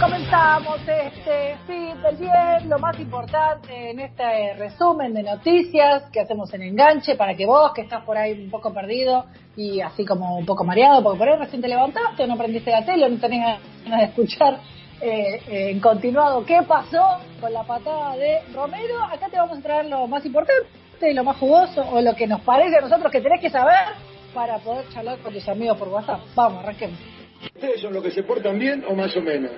Comenzamos este fin del bien, lo más importante en este resumen de noticias que hacemos en Enganche para que vos, que estás por ahí un poco perdido y así como un poco mareado, porque por ahí recién te levantaste o no prendiste la tele o no tenés ganas de escuchar eh, eh, en continuado qué pasó con la patada de Romero, acá te vamos a traer lo más importante, lo más jugoso o lo que nos parece a nosotros que tenés que saber para poder charlar con tus amigos por WhatsApp. Vamos, arranquemos. ¿Ustedes son los que se portan bien o más o menos?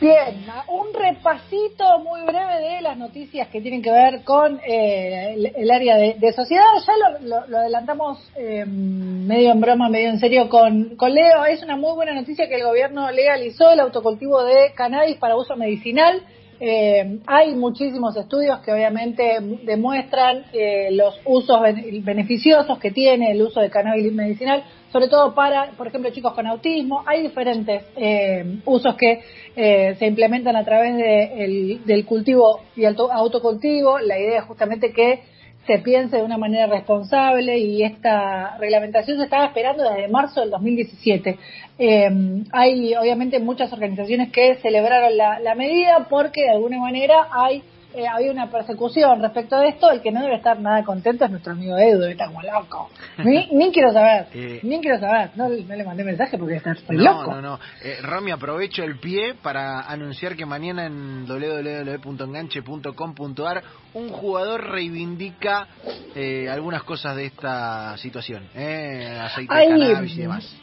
Bien, un repasito muy breve de las noticias que tienen que ver con eh, el, área de, sociedad. Ya lo, adelantamos eh, medio en broma, medio en serio con, con Leo. Es una muy buena noticia que el gobierno legalizó el autocultivo de cannabis para uso medicinal. Eh, hay muchísimos estudios que obviamente demuestran eh, los usos beneficiosos que tiene el uso de cannabis medicinal, sobre todo para, por ejemplo, chicos con autismo. Hay diferentes eh, usos que se implementan a través de del cultivo y autocultivo. La idea es justamente que se piense de una manera responsable y esta reglamentación se estaba esperando desde marzo del 2017. Eh, hay obviamente muchas organizaciones que celebraron la, la medida porque de alguna manera hay eh, había una persecución respecto a esto, el que no debe estar nada contento es nuestro amigo Edu, está como loco. Ni, ni quiero saber, eh, ni quiero saber, no, le mandé mensaje porque está no, loco. No, no, eh, Romy, aprovecho el pie para anunciar que mañana en www.enganche.com.ar un jugador reivindica eh, algunas cosas de esta situación, eh, aceite de cannabis y demás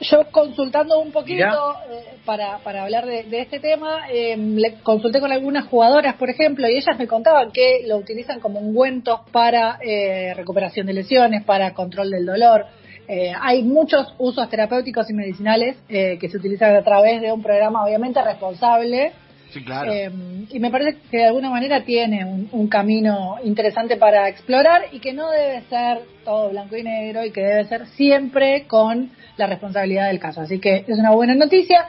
yo consultando un poquito eh, para, para hablar de, este tema, eh, le consulté con algunas jugadoras, por ejemplo, y ellas me contaban que lo utilizan como ungüentos para eh, recuperación de lesiones, para control del dolor. hay muchos usos terapéuticos y medicinales que se utilizan a través de un programa obviamente responsable. Sí, claro. y me parece que de alguna manera tiene un, un camino interesante para explorar y que no debe ser todo blanco y negro y que debe ser siempre con la responsabilidad del caso. Así que es una buena noticia.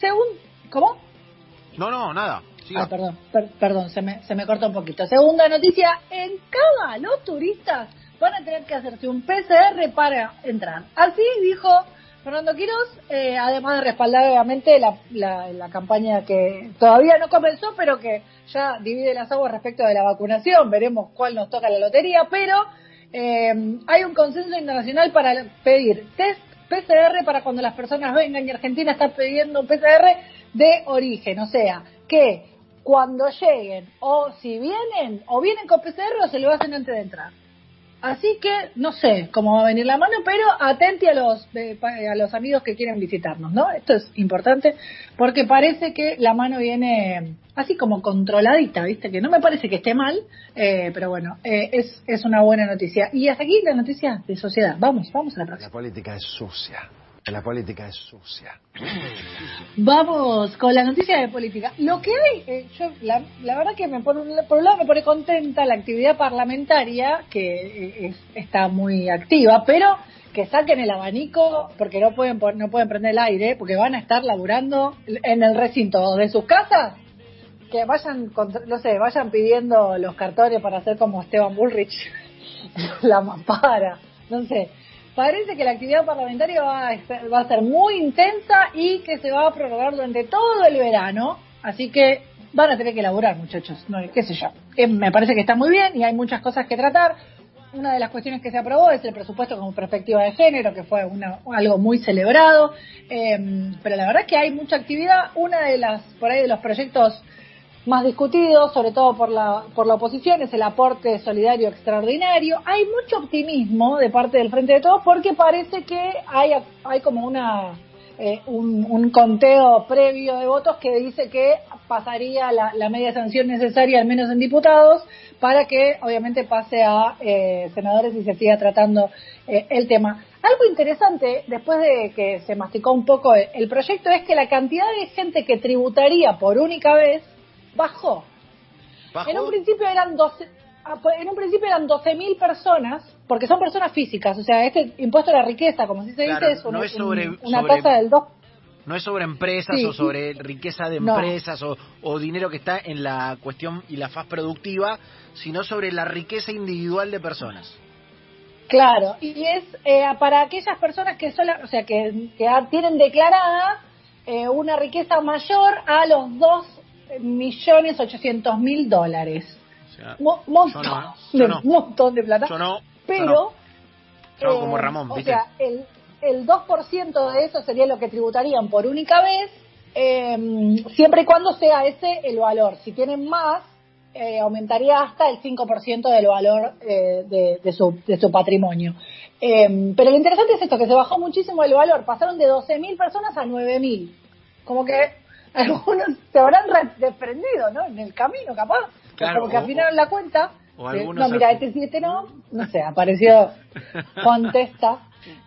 Según, ¿cómo? No, no, nada. Ah, perdón, perdón, se me, se me corta un poquito. Segunda noticia, en cada los turistas van a tener que hacerse un PCR para entrar. Así dijo Fernando Quiroz, eh, además de respaldar obviamente la, la, campaña que todavía no comenzó, pero que ya divide las aguas respecto de la vacunación. Veremos cuál nos toca la lotería, pero eh, hay un consenso internacional para pedir test PCR para cuando las personas vengan y Argentina está pidiendo PCR de origen, o sea, que cuando lleguen o si vienen o vienen con PCR o se lo hacen antes de entrar. Así que no sé cómo va a venir la mano, pero atente a los a los amigos que quieren visitarnos, ¿no? Esto es importante porque parece que la mano viene así como controladita, ¿viste? Que no me parece que esté mal, eh, pero bueno, eh, es, es una buena noticia. Y hasta aquí la noticia de sociedad. Vamos, vamos a la próxima. La política es sucia. La política es sucia. Vamos con la noticia de política. Lo que hay, eh, yo la, verdad que me un, por un lado me pone contenta la actividad parlamentaria, que está muy activa, pero que saquen el abanico porque no pueden no pueden prender el aire, porque van a estar laburando en el recinto de sus casas que vayan, no sé, vayan pidiendo los cartones para hacer como Esteban Bullrich, la mampara, no sé. Parece que la actividad parlamentaria va a, ser, va a ser muy intensa y que se va a prorrogar durante todo el verano, así que van a tener que elaborar, muchachos, no, qué sé yo. Me parece que está muy bien y hay muchas cosas que tratar. Una de las cuestiones que se aprobó es el presupuesto como perspectiva de género, que fue una, algo muy celebrado. Eh, pero la verdad es que hay mucha actividad. Una de las, por ahí, de los proyectos más discutido, sobre todo por la, por la oposición, es el aporte solidario extraordinario. Hay mucho optimismo de parte del Frente de Todos porque parece que hay, hay como una, eh, un, conteo previo de votos que dice que pasaría la, la, media sanción necesaria, al menos en diputados, para que obviamente pase a eh, senadores y se siga tratando eh, el tema. Algo interesante, después de que se masticó un poco el proyecto, es que la cantidad de gente que tributaría por única vez bajó. En un principio eran 12, ah, pues, en un principio eran 12.000 personas, porque son personas físicas, o sea, este impuesto a la riqueza, como si se dice, es, una, tasa del 2. No es sobre empresas o sobre riqueza de empresas o, o, dinero que está en la cuestión y la faz productiva, sino sobre la riqueza individual de personas. Claro, y es eh, para aquellas personas que sola, o sea, que, que tienen declarada eh, una riqueza mayor a los dos millones ochocientos mil dólares. montón, de, montón de plata. pero, yo como Ramón, o sea, el, el 2% de eso sería lo que tributarían por única vez, eh, siempre y cuando sea ese el valor. Si tienen más, eh, aumentaría hasta el 5% del valor eh, de, su, de su patrimonio. Eh, pero lo interesante es esto, que se bajó muchísimo el valor, pasaron de 12.000 personas a 9.000. Como que algunos se habrán desprendido, ¿no? En el camino, capaz. como que afinaron la cuenta. no, mira, este sí, este no, no sé, apareció Juan Testa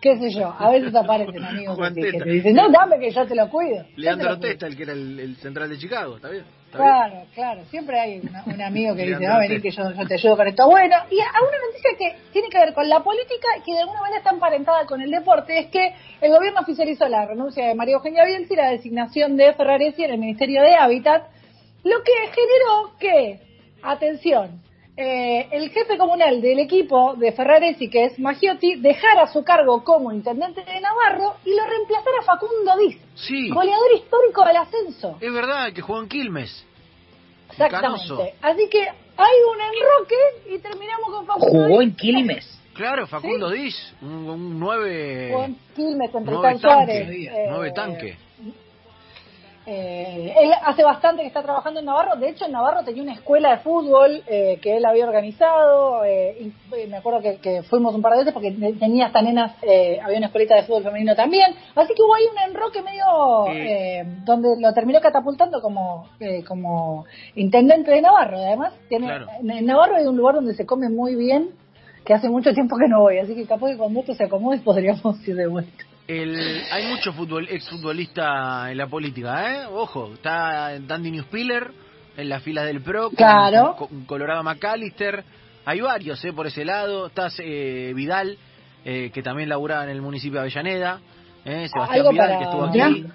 qué sé yo, a veces aparecen amigos que te dicen, no, dame que yo te lo cuido. Leandro Testa, el que era el, central de Chicago, ¿está bien? claro, claro, siempre hay un amigo que dice, va a venir que yo, te ayudo con esto. Bueno, y a una noticia que tiene que ver con la política y que de alguna manera está emparentada con el deporte, es que el gobierno oficializó la renuncia de María Eugenia Bielsi y la designación de Ferraresi en el Ministerio de Hábitat, lo que generó que, atención, eh, el jefe comunal del equipo de Ferraresi, que es Maggiotti, dejara su cargo como intendente de Navarro y lo reemplazara Facundo Diz, goleador histórico del ascenso. Es verdad, que jugó en Quilmes. Exactamente. Así que hay un enroque y terminamos con Facundo ¿Jugó en Quilmes? Claro, Facundo Diz, un, nueve... Jugó en Quilmes, entre nueve Suárez. nueve tanque. Eh, él hace bastante que está trabajando en Navarro. De hecho, en Navarro tenía una escuela de fútbol eh, que él había organizado. Eh, y me acuerdo que, fuimos un par de veces porque tenía hasta nenas, había una escuelita de fútbol femenino también. Así que hubo ahí un enroque medio donde lo terminó catapultando como, como intendente de Navarro. Además, tiene, en Navarro hay un lugar donde se come muy bien que hace mucho tiempo que no voy. Así que capaz que cuando esto se acomode podríamos ir de vuelta. El, hay mucho fútbol, exfutbolista en la política, ¿eh? Ojo, está Dandy Newspiller en las filas del PRO, claro. con, Colorado McAllister. Hay varios, ¿eh? Por ese lado. Está eh, Vidal, eh, que también laburaba en el municipio de Avellaneda. ¿eh? Sebastián Vidal, que estuvo aquí.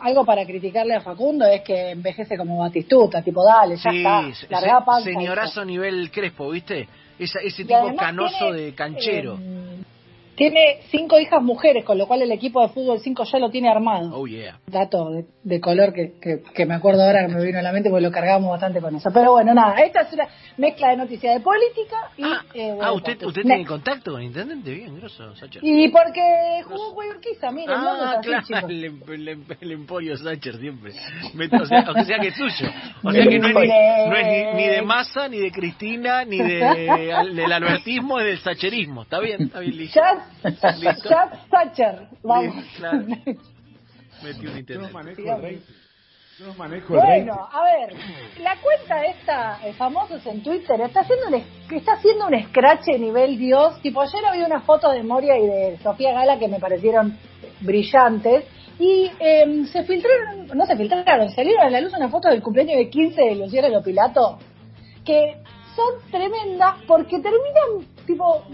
Algo, para criticarle a Facundo es que envejece como Batistuta, tipo, dale, ya está. señorazo nivel Crespo, ¿viste? ese tipo canoso de canchero. Em, tiene cinco hijas mujeres, con lo cual el equipo de fútbol 5 ya lo tiene armado. Oh, yeah. Dato de, color que, que, me acuerdo ahora que me vino a la mente porque lo cargamos bastante con eso. Pero bueno, nada, esta es una mezcla de noticias de política y... Ah, eh, ah usted, usted tiene contacto con el intendente, bien, grosso, Sacher. Y porque jugó Guayurquiza, miren, ah, claro, el, el, el, emporio Sacher siempre. o, sea, o sea que es suyo. O sea que no es, ni, no es ni, de Massa, ni de Cristina, ni de, del albertismo, es del sacherismo. Está bien, está bien, listo. Chat Thatcher, vamos. Metió un internet. No manejo bueno, a ver, la cuenta esta, eh, famosos en Twitter, está haciendo un, está haciendo un scratch nivel Dios. Tipo, ayer había una foto de Moria y de Sofía Gala que me parecieron brillantes. Y em, se filtraron, no se filtraron, salieron a la luz una foto del cumpleaños de 15 de Luciana Lopilato, que son tremendas porque terminan, tipo,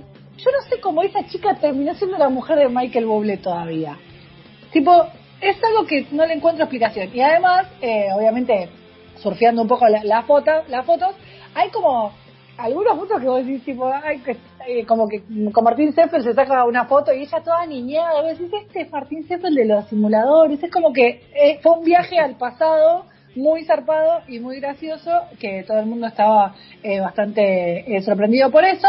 yo no sé cómo esa chica terminó siendo la mujer de Michael Bublé todavía. Tipo, es algo que no le encuentro explicación. Y además, eh, obviamente, surfeando un poco las la las fotos, hay como algunas fotos que vos decís, tipo, que, eh, como que con Martín Seffel se saca una foto y ella toda niñada, vos decís, este es Martín Seffel de los simuladores, es como que eh, fue un viaje al pasado muy zarpado y muy gracioso, que todo el mundo estaba bastante sorprendido por eso.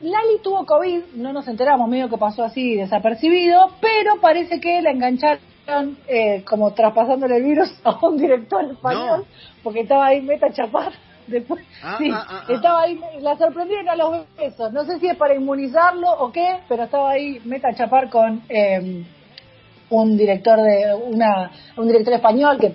Lali tuvo COVID, no nos enteramos, medio que pasó así desapercibido, pero parece que la engancharon eh, como traspasándole el virus a un director español, porque estaba ahí Meta Chapar. Después, ah, sí, ah, ah, estaba ahí, la sorprendieron a los besos. No sé si es para inmunizarlo o qué, pero estaba ahí Meta Chapar con eh, un director de una un director español que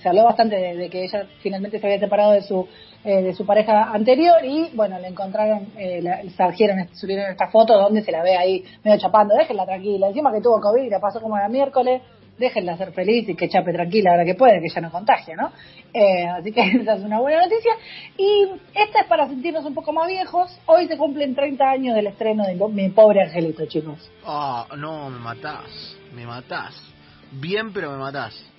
se habló bastante de, que ella finalmente se había separado de su eh, de su pareja anterior y bueno le encontraron eh, la, salieron subieron esta foto donde se la ve ahí medio chapando. Déjenla tranquila. Encima que tuvo covid la pasó como era miércoles. Déjenla ser feliz y que chape tranquila ahora que puede que ya no contagie no eh, así que esa es una buena noticia. Y esta es para sentirnos un poco más viejos. Hoy se cumplen 30 años del estreno de mi pobre angelito chicos. Ah no me matás. Me matás. Bien pero me matás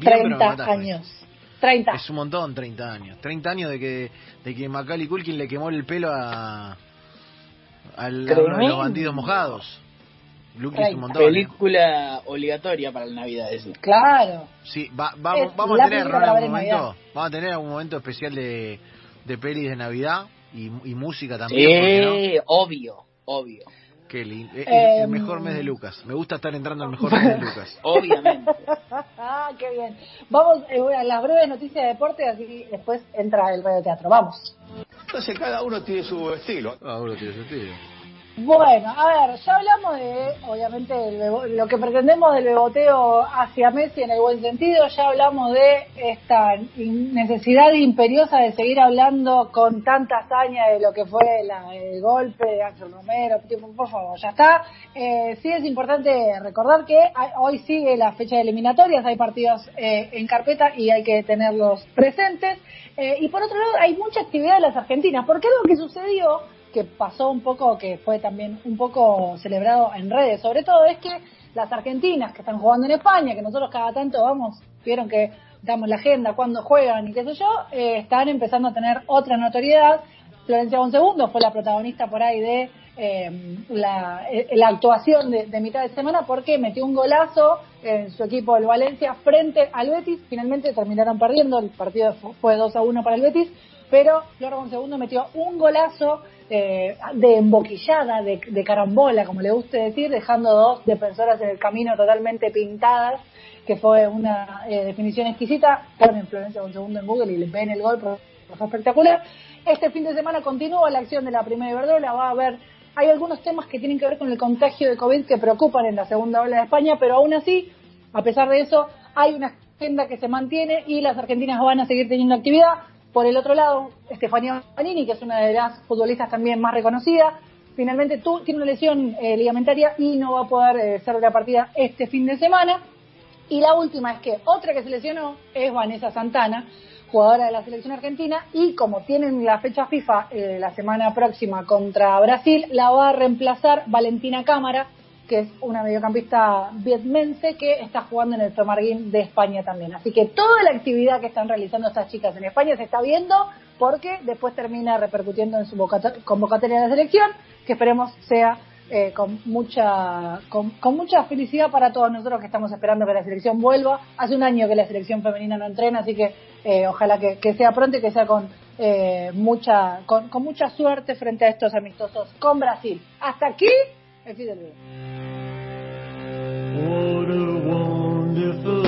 30 años. 30. Es un montón, 30 años. 30 años de que, de que Macaulay Culkin le quemó el pelo a, Al, a uno de los bandidos mojados. Lucky Película obligatoria para la Navidad, eso. Claro. Sí, va, vamos, vamos a tener algún momento, vamos a tener algún momento especial de, de pelis de Navidad y, y música también. Sí, obvio, obvio. Qué lindo. El, mejor mes de Lucas. Me gusta estar entrando al mejor mes de Lucas. Obviamente. ah, qué bien. Vamos eh, a las breves noticias de deporte, así después entra el radio teatro. Vamos. Entonces cada uno tiene su estilo. Cada uno tiene su estilo. Bueno, a ver, ya hablamos de, obviamente, lo que pretendemos del beboteo hacia Messi en el buen sentido, ya hablamos de esta necesidad imperiosa de seguir hablando con tanta hazaña de lo que fue el golpe de Ángel Romero, por favor, ya está. Eh, sí es importante recordar que hoy sigue la fecha de eliminatorias, hay partidos eh, en carpeta y hay que tenerlos presentes. Eh, y por otro lado, hay mucha actividad de las argentinas, porque algo que sucedió que pasó un poco, que fue también un poco celebrado en redes, sobre todo es que las argentinas que están jugando en España, que nosotros cada tanto vamos, vieron que damos la agenda, cuando juegan y qué sé yo, eh, están empezando a tener otra notoriedad. Florencia segundo fue la protagonista por ahí de la, eh, la, actuación de, mitad de semana porque metió un golazo en su equipo el Valencia frente al Betis. Finalmente terminaron perdiendo, el partido fue 2 a 1 para el Betis, pero Flor segundo metió un golazo eh, de emboquillada, de, de, carambola, como le guste decir, dejando dos defensoras en el camino totalmente pintadas, que fue una eh, definición exquisita. Ponen Florencia un segundo en Google y le ven el gol, fue espectacular. Este fin de semana continúa la acción de la primera Iberdrola, va a haber, hay algunos temas que tienen que ver con el contagio de COVID que preocupan en la segunda ola de España, pero aún así, a pesar de eso, hay una agenda que se mantiene y las argentinas van a seguir teniendo actividad. Por el otro lado, Estefanía Panini, que es una de las futbolistas también más reconocidas, finalmente tú, tiene una lesión eh, ligamentaria y no va a poder eh, ser la partida este fin de semana. Y la última es que otra que se lesionó es Vanessa Santana, jugadora de la selección argentina, y como tienen la fecha FIFA eh, la semana próxima contra Brasil, la va a reemplazar Valentina Cámara, que es una mediocampista vietmense que está jugando en el Tomarguín de España también. Así que toda la actividad que están realizando estas chicas en España se está viendo porque después termina repercutiendo en su convocatoria de la selección, que esperemos sea eh, con mucha con, mucha felicidad para todos nosotros que estamos esperando que la selección vuelva. Hace un año que la selección femenina no entrena, así que eh, ojalá que, sea pronto y que sea con eh, mucha con, mucha suerte frente a estos amistosos con Brasil. Hasta aquí What a wonderful